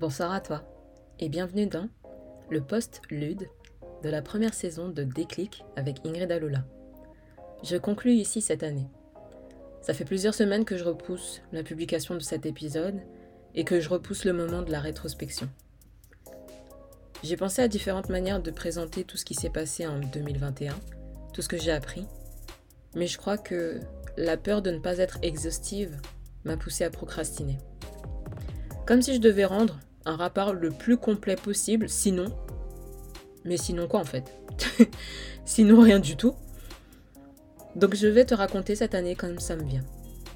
Bonsoir à toi et bienvenue dans le post LUD de la première saison de Déclic avec Ingrid Alola. Je conclus ici cette année. Ça fait plusieurs semaines que je repousse la publication de cet épisode et que je repousse le moment de la rétrospection. J'ai pensé à différentes manières de présenter tout ce qui s'est passé en 2021, tout ce que j'ai appris, mais je crois que la peur de ne pas être exhaustive m'a poussé à procrastiner. Comme si je devais rendre un rapport le plus complet possible, sinon... Mais sinon quoi en fait Sinon rien du tout. Donc je vais te raconter cette année comme ça me vient.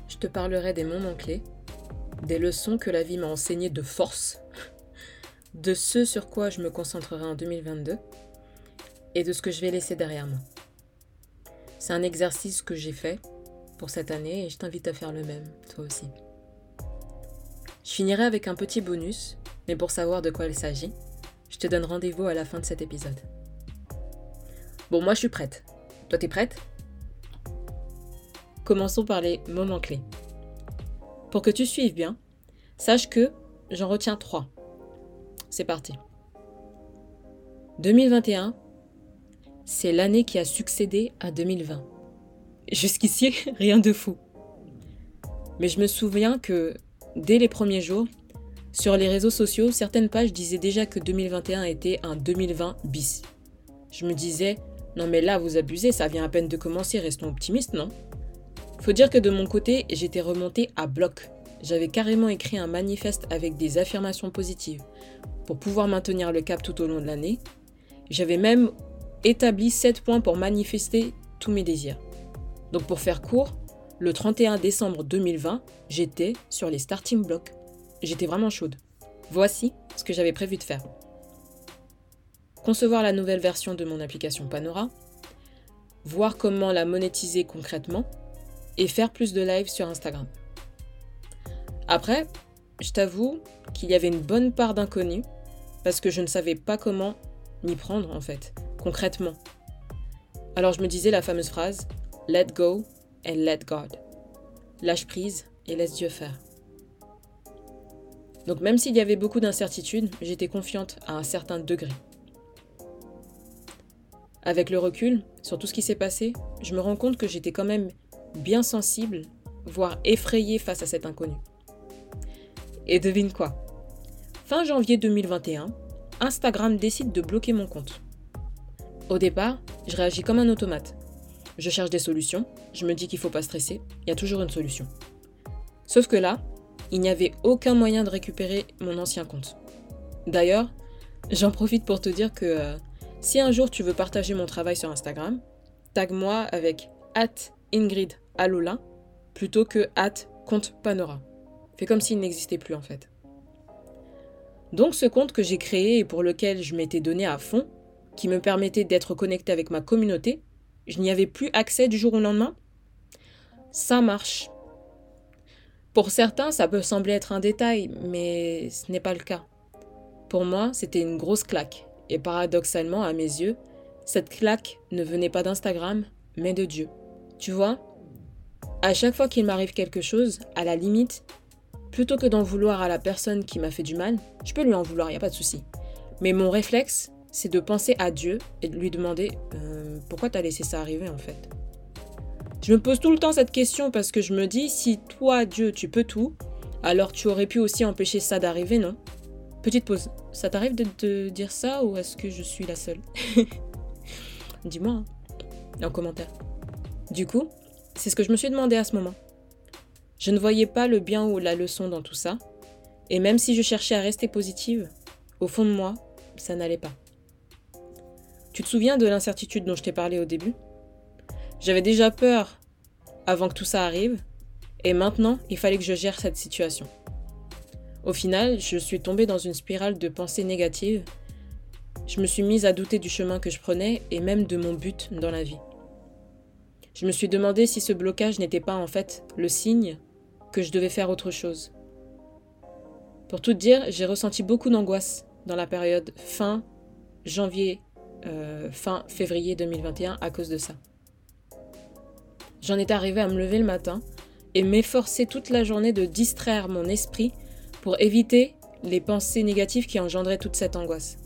Je te parlerai des moments clés, des leçons que la vie m'a enseignées de force, de ce sur quoi je me concentrerai en 2022 et de ce que je vais laisser derrière moi. C'est un exercice que j'ai fait pour cette année et je t'invite à faire le même, toi aussi. Je finirai avec un petit bonus mais pour savoir de quoi il s'agit, je te donne rendez-vous à la fin de cet épisode. Bon, moi je suis prête. Toi t'es prête? Commençons par les moments clés. Pour que tu suives bien, sache que j'en retiens trois. C'est parti. 2021, c'est l'année qui a succédé à 2020. Jusqu'ici, rien de fou. Mais je me souviens que dès les premiers jours, sur les réseaux sociaux, certaines pages disaient déjà que 2021 était un 2020 bis. Je me disais, non mais là vous abusez, ça vient à peine de commencer, restons optimistes, non? Faut dire que de mon côté, j'étais remontée à bloc. J'avais carrément écrit un manifeste avec des affirmations positives pour pouvoir maintenir le cap tout au long de l'année. J'avais même établi 7 points pour manifester tous mes désirs. Donc pour faire court, le 31 décembre 2020, j'étais sur les starting blocks. J'étais vraiment chaude. Voici ce que j'avais prévu de faire. Concevoir la nouvelle version de mon application Panora, voir comment la monétiser concrètement et faire plus de live sur Instagram. Après, je t'avoue qu'il y avait une bonne part d'inconnu parce que je ne savais pas comment m'y prendre en fait, concrètement. Alors je me disais la fameuse phrase Let go and let God. Lâche prise et laisse Dieu faire. Donc même s'il y avait beaucoup d'incertitudes, j'étais confiante à un certain degré. Avec le recul sur tout ce qui s'est passé, je me rends compte que j'étais quand même bien sensible, voire effrayée face à cet inconnu. Et devine quoi? Fin janvier 2021, Instagram décide de bloquer mon compte. Au départ, je réagis comme un automate. Je cherche des solutions, je me dis qu'il ne faut pas stresser, il y a toujours une solution. Sauf que là, il n'y avait aucun moyen de récupérer mon ancien compte. D'ailleurs, j'en profite pour te dire que euh, si un jour tu veux partager mon travail sur Instagram, tag-moi avec at Ingrid Alola plutôt que at compte Panora. Fais comme s'il n'existait plus en fait. Donc ce compte que j'ai créé et pour lequel je m'étais donné à fond, qui me permettait d'être connecté avec ma communauté, je n'y avais plus accès du jour au lendemain? Ça marche. Pour certains, ça peut sembler être un détail, mais ce n'est pas le cas. Pour moi, c'était une grosse claque, et paradoxalement, à mes yeux, cette claque ne venait pas d'Instagram, mais de Dieu. Tu vois, à chaque fois qu'il m'arrive quelque chose, à la limite, plutôt que d'en vouloir à la personne qui m'a fait du mal, je peux lui en vouloir, il n'y a pas de souci. Mais mon réflexe, c'est de penser à Dieu et de lui demander euh, pourquoi t'as laissé ça arriver en fait? Je me pose tout le temps cette question parce que je me dis, si toi, Dieu, tu peux tout, alors tu aurais pu aussi empêcher ça d'arriver, non? Petite pause. Ça t'arrive de te dire ça ou est-ce que je suis la seule? Dis-moi hein, en commentaire. Du coup, c'est ce que je me suis demandé à ce moment. Je ne voyais pas le bien ou la leçon dans tout ça, et même si je cherchais à rester positive, au fond de moi, ça n'allait pas. Tu te souviens de l'incertitude dont je t'ai parlé au début? J'avais déjà peur avant que tout ça arrive, et maintenant, il fallait que je gère cette situation. Au final, je suis tombée dans une spirale de pensées négatives. Je me suis mise à douter du chemin que je prenais et même de mon but dans la vie. Je me suis demandé si ce blocage n'était pas en fait le signe que je devais faire autre chose. Pour tout dire, j'ai ressenti beaucoup d'angoisse dans la période fin janvier, euh, fin février 2021 à cause de ça. J'en étais arrivée à me lever le matin et m'efforcer toute la journée de distraire mon esprit pour éviter les pensées négatives qui engendraient toute cette angoisse.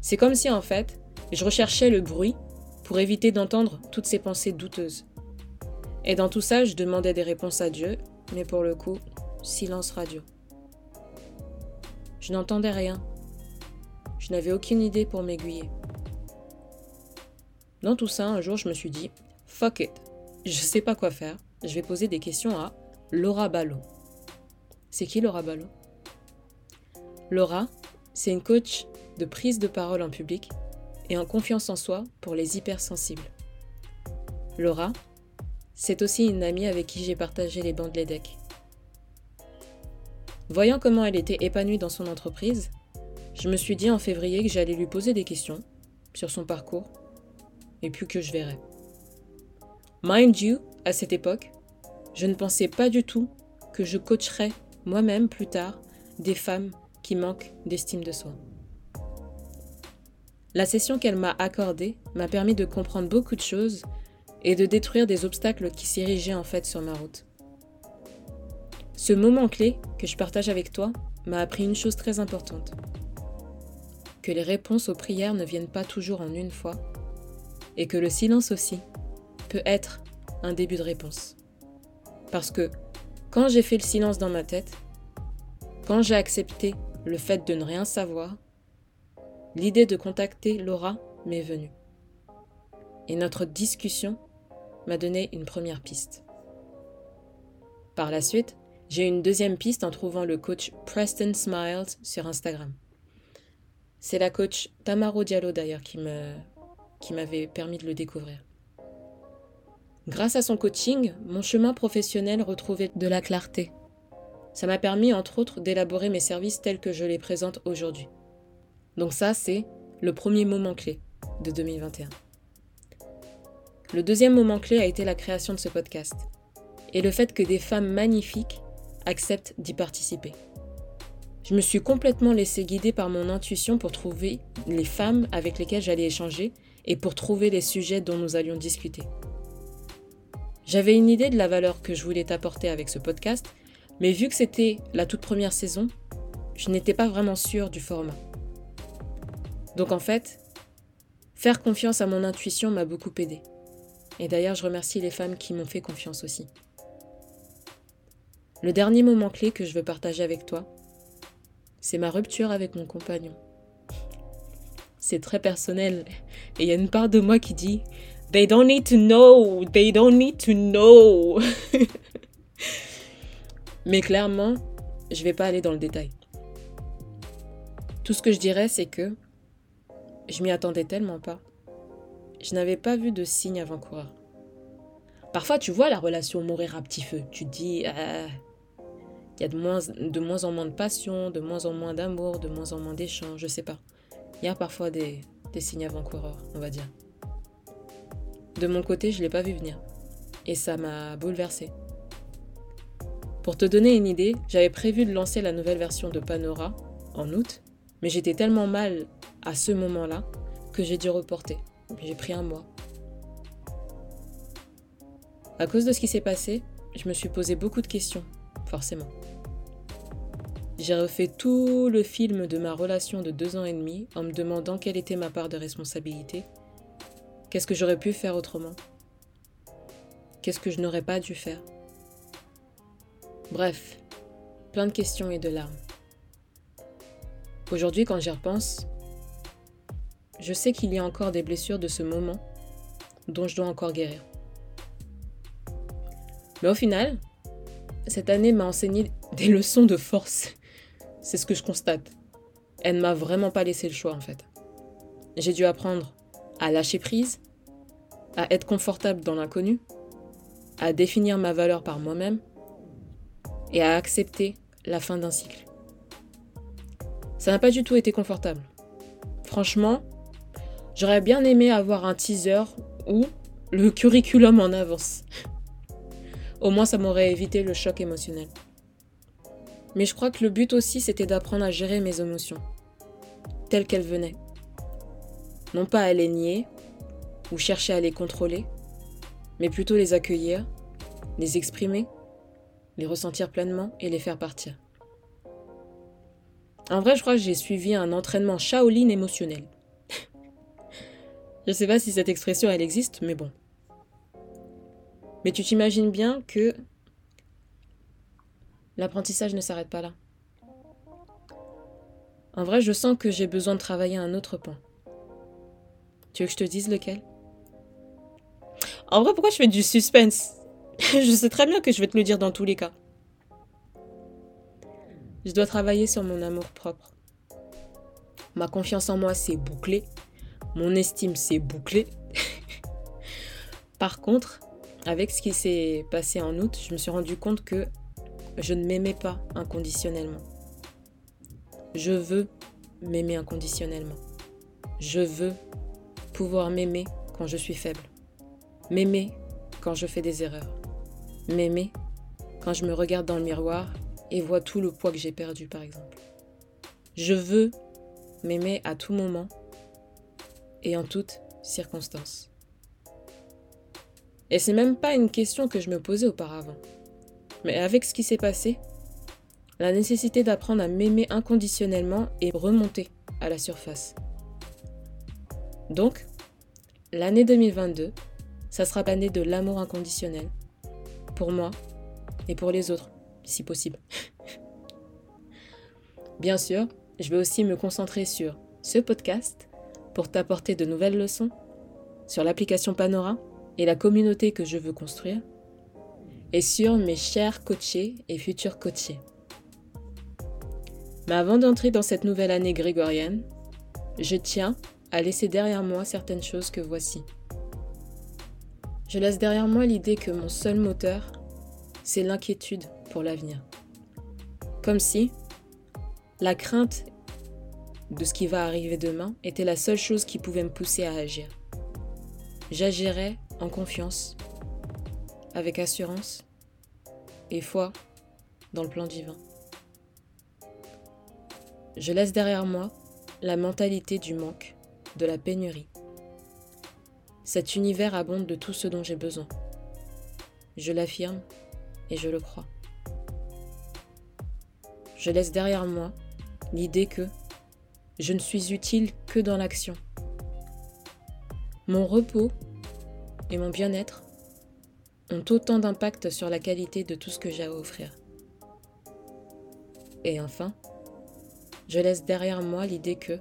C'est comme si en fait, je recherchais le bruit pour éviter d'entendre toutes ces pensées douteuses. Et dans tout ça, je demandais des réponses à Dieu, mais pour le coup, silence radio. Je n'entendais rien. Je n'avais aucune idée pour m'aiguiller. Dans tout ça, un jour, je me suis dit, fuck it, je sais pas quoi faire, je vais poser des questions à Laura Ballot. C'est qui Laura Ballot Laura, c'est une coach de prise de parole en public et en confiance en soi pour les hypersensibles. Laura, c'est aussi une amie avec qui j'ai partagé les bancs de l'EDEC. Voyant comment elle était épanouie dans son entreprise, je me suis dit en février que j'allais lui poser des questions sur son parcours et puis que je verrais. Mind you, à cette époque, je ne pensais pas du tout que je coacherais moi-même plus tard des femmes qui manquent d'estime de soi. La session qu'elle m'a accordée m'a permis de comprendre beaucoup de choses et de détruire des obstacles qui s'érigeaient en fait sur ma route. Ce moment clé que je partage avec toi m'a appris une chose très importante. Que les réponses aux prières ne viennent pas toujours en une fois et que le silence aussi peut être un début de réponse. Parce que quand j'ai fait le silence dans ma tête, quand j'ai accepté le fait de ne rien savoir, l'idée de contacter Laura m'est venue. Et notre discussion m'a donné une première piste. Par la suite, j'ai une deuxième piste en trouvant le coach Preston Smiles sur Instagram. C'est la coach Tamaro Diallo d'ailleurs qui m'avait permis de le découvrir. Grâce à son coaching, mon chemin professionnel retrouvait de la clarté. Ça m'a permis, entre autres, d'élaborer mes services tels que je les présente aujourd'hui. Donc ça, c'est le premier moment clé de 2021. Le deuxième moment clé a été la création de ce podcast et le fait que des femmes magnifiques acceptent d'y participer. Je me suis complètement laissée guider par mon intuition pour trouver les femmes avec lesquelles j'allais échanger et pour trouver les sujets dont nous allions discuter. J'avais une idée de la valeur que je voulais apporter avec ce podcast, mais vu que c'était la toute première saison, je n'étais pas vraiment sûre du format. Donc en fait, faire confiance à mon intuition m'a beaucoup aidé. Et d'ailleurs, je remercie les femmes qui m'ont fait confiance aussi. Le dernier moment clé que je veux partager avec toi, c'est ma rupture avec mon compagnon c'est très personnel. Et il y a une part de moi qui dit They don't need to know, they don't need to know. Mais clairement, je vais pas aller dans le détail. Tout ce que je dirais, c'est que je m'y attendais tellement pas. Je n'avais pas vu de signe avant-coureur. Parfois, tu vois la relation mourir à petit feu. Tu te dis, ah, il y a de moins, en moins de passion, de moins en moins d'amour, de moins en moins d'échanges, je sais pas. Il y a parfois des, signes avant-coureurs, on va dire. De mon côté, je ne l'ai pas vu venir. Et ça m'a bouleversée. Pour te donner une idée, j'avais prévu de lancer la nouvelle version de Panora en août, mais j'étais tellement mal à ce moment-là que j'ai dû reporter. J'ai pris un mois. À cause de ce qui s'est passé, je me suis posé beaucoup de questions, forcément. J'ai refait tout le film de ma relation de deux ans et demi en me demandant quelle était ma part de responsabilité. Qu'est-ce que j'aurais pu faire autrement? Qu'est-ce que je n'aurais pas dû faire? Bref, plein de questions et de larmes. Aujourd'hui, quand j'y repense, je sais qu'il y a encore des blessures de ce moment dont je dois encore guérir. Mais au final, cette année m'a enseigné des leçons de force c'est ce que je constate. Elle ne m'a vraiment pas laissé le choix en fait. J'ai dû apprendre à lâcher prise, à être confortable dans l'inconnu, à définir ma valeur par moi-même et à accepter la fin d'un cycle. Ça n'a pas du tout été confortable. Franchement, j'aurais bien aimé avoir un teaser ou le curriculum en avance. Au moins, ça m'aurait évité le choc émotionnel. Mais je crois que le but aussi, c'était d'apprendre à gérer mes émotions, telles qu'elles venaient. Non pas à les nier ou chercher à les contrôler, mais plutôt les accueillir, les exprimer, les ressentir pleinement et les faire partir. En vrai, je crois que j'ai suivi un entraînement Shaolin émotionnel. je sais pas si cette expression elle existe, mais bon. Mais tu t'imagines bien que l'apprentissage ne s'arrête pas là. En vrai, je sens que j'ai besoin de travailler un autre point. Tu veux que je te dise lequel? En vrai, pourquoi je fais du suspense? Je sais très bien que je vais te le dire dans tous les cas. Je dois travailler sur mon amour propre. Ma confiance en moi, c'est bouclé. Mon estime, c'est bouclé. Par contre, avec ce qui s'est passé en août, je me suis rendu compte que je ne m'aimais pas inconditionnellement. Je veux m'aimer inconditionnellement. Je veux pouvoir m'aimer quand je suis faible. M'aimer quand je fais des erreurs. M'aimer quand je me regarde dans le miroir et vois tout le poids que j'ai perdu, par exemple. Je veux m'aimer à tout moment et en toutes circonstances. Et c'est même pas une question que je me posais auparavant. Mais avec ce qui s'est passé, la nécessité d'apprendre à m'aimer inconditionnellement est remontée à la surface. Donc, l'année 2022, ça sera l'année de l'amour inconditionnel. Pour moi et pour les autres, si possible. Bien sûr, je vais aussi me concentrer sur ce podcast pour t'apporter de nouvelles leçons, sur l'application Panora et la communauté que je veux construire, et sur mes chers coachés et futurs coachés. Mais avant d'entrer dans cette nouvelle année grégorienne, je tiens à laisser derrière moi certaines choses que voici. Je laisse derrière moi l'idée que mon seul moteur, c'est l'inquiétude pour l'avenir. Comme si la crainte de ce qui va arriver demain était la seule chose qui pouvait me pousser à agir. J'agirais en confiance, avec assurance et foi dans le plan divin. Je laisse derrière moi la mentalité du manque, de la pénurie. Cet univers abonde de tout ce dont j'ai besoin. Je l'affirme et je le crois. Je laisse derrière moi l'idée que je ne suis utile que dans l'action. Mon repos et mon bien-être ont autant d'impact sur la qualité de tout ce que j'ai à offrir. Et enfin, je laisse derrière moi l'idée que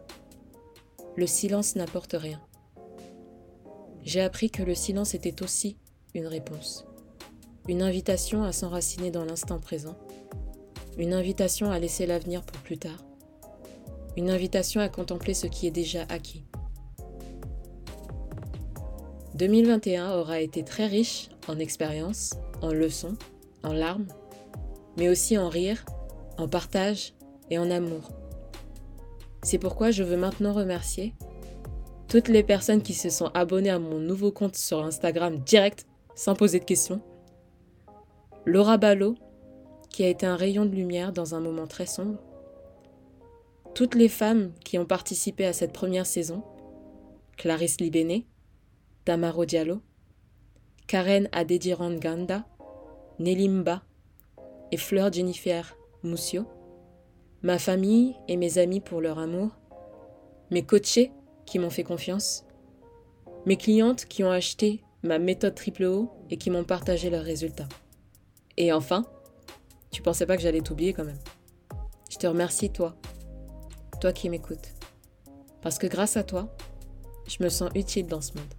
le silence n'apporte rien. J'ai appris que le silence était aussi une réponse, une invitation à s'enraciner dans l'instant présent, une invitation à laisser l'avenir pour plus tard, une invitation à contempler ce qui est déjà acquis. 2021 aura été très riche en expériences, en leçons, en larmes, mais aussi en rire, en partage et en amour. C'est pourquoi je veux maintenant remercier toutes les personnes qui se sont abonnées à mon nouveau compte sur Instagram direct, sans poser de questions. Laura Ballot, qui a été un rayon de lumière dans un moment très sombre. Toutes les femmes qui ont participé à cette première saison, Clarisse Libéné, Tamaro Diallo, Karen Adediran Ganda, Nelimba et Fleur Jennifer Moussio, ma famille et mes amis pour leur amour, mes coachés qui m'ont fait confiance, mes clientes qui ont acheté ma méthode triple O et qui m'ont partagé leurs résultats. Et enfin, tu pensais pas que j'allais t'oublier quand même. Je te remercie toi toi qui m'écoutes. Parce que grâce à toi, je me sens utile dans ce monde.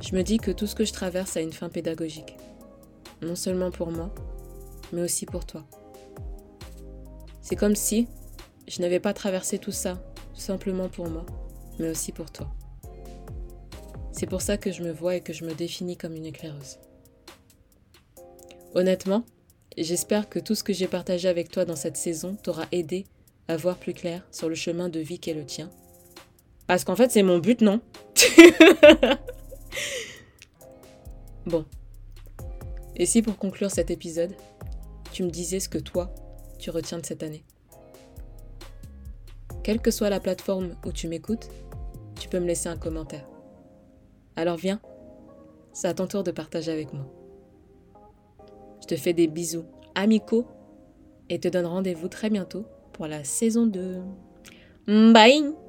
Je me dis que tout ce que je traverse a une fin pédagogique. Non seulement pour moi, mais aussi pour toi. C'est comme si je n'avais pas traversé tout ça simplement pour moi, mais aussi pour toi. C'est pour ça que je me vois et que je me définis comme une éclaireuse. Honnêtement, j'espère que tout ce que j'ai partagé avec toi dans cette saison t'aura aidé à voir plus clair sur le chemin de vie qu'est le tien. Parce qu'en fait, c'est mon but, non? Bon. Et si pour conclure cet épisode, tu me disais ce que toi, retiens de cette année Quelle que soit la plateforme où tu m'écoutes, tu peux me laisser un commentaire. Alors viens, c'est à ton tour de partager avec moi. Je te fais des bisous amicaux et te donne rendez-vous très bientôt pour la saison 2. Bye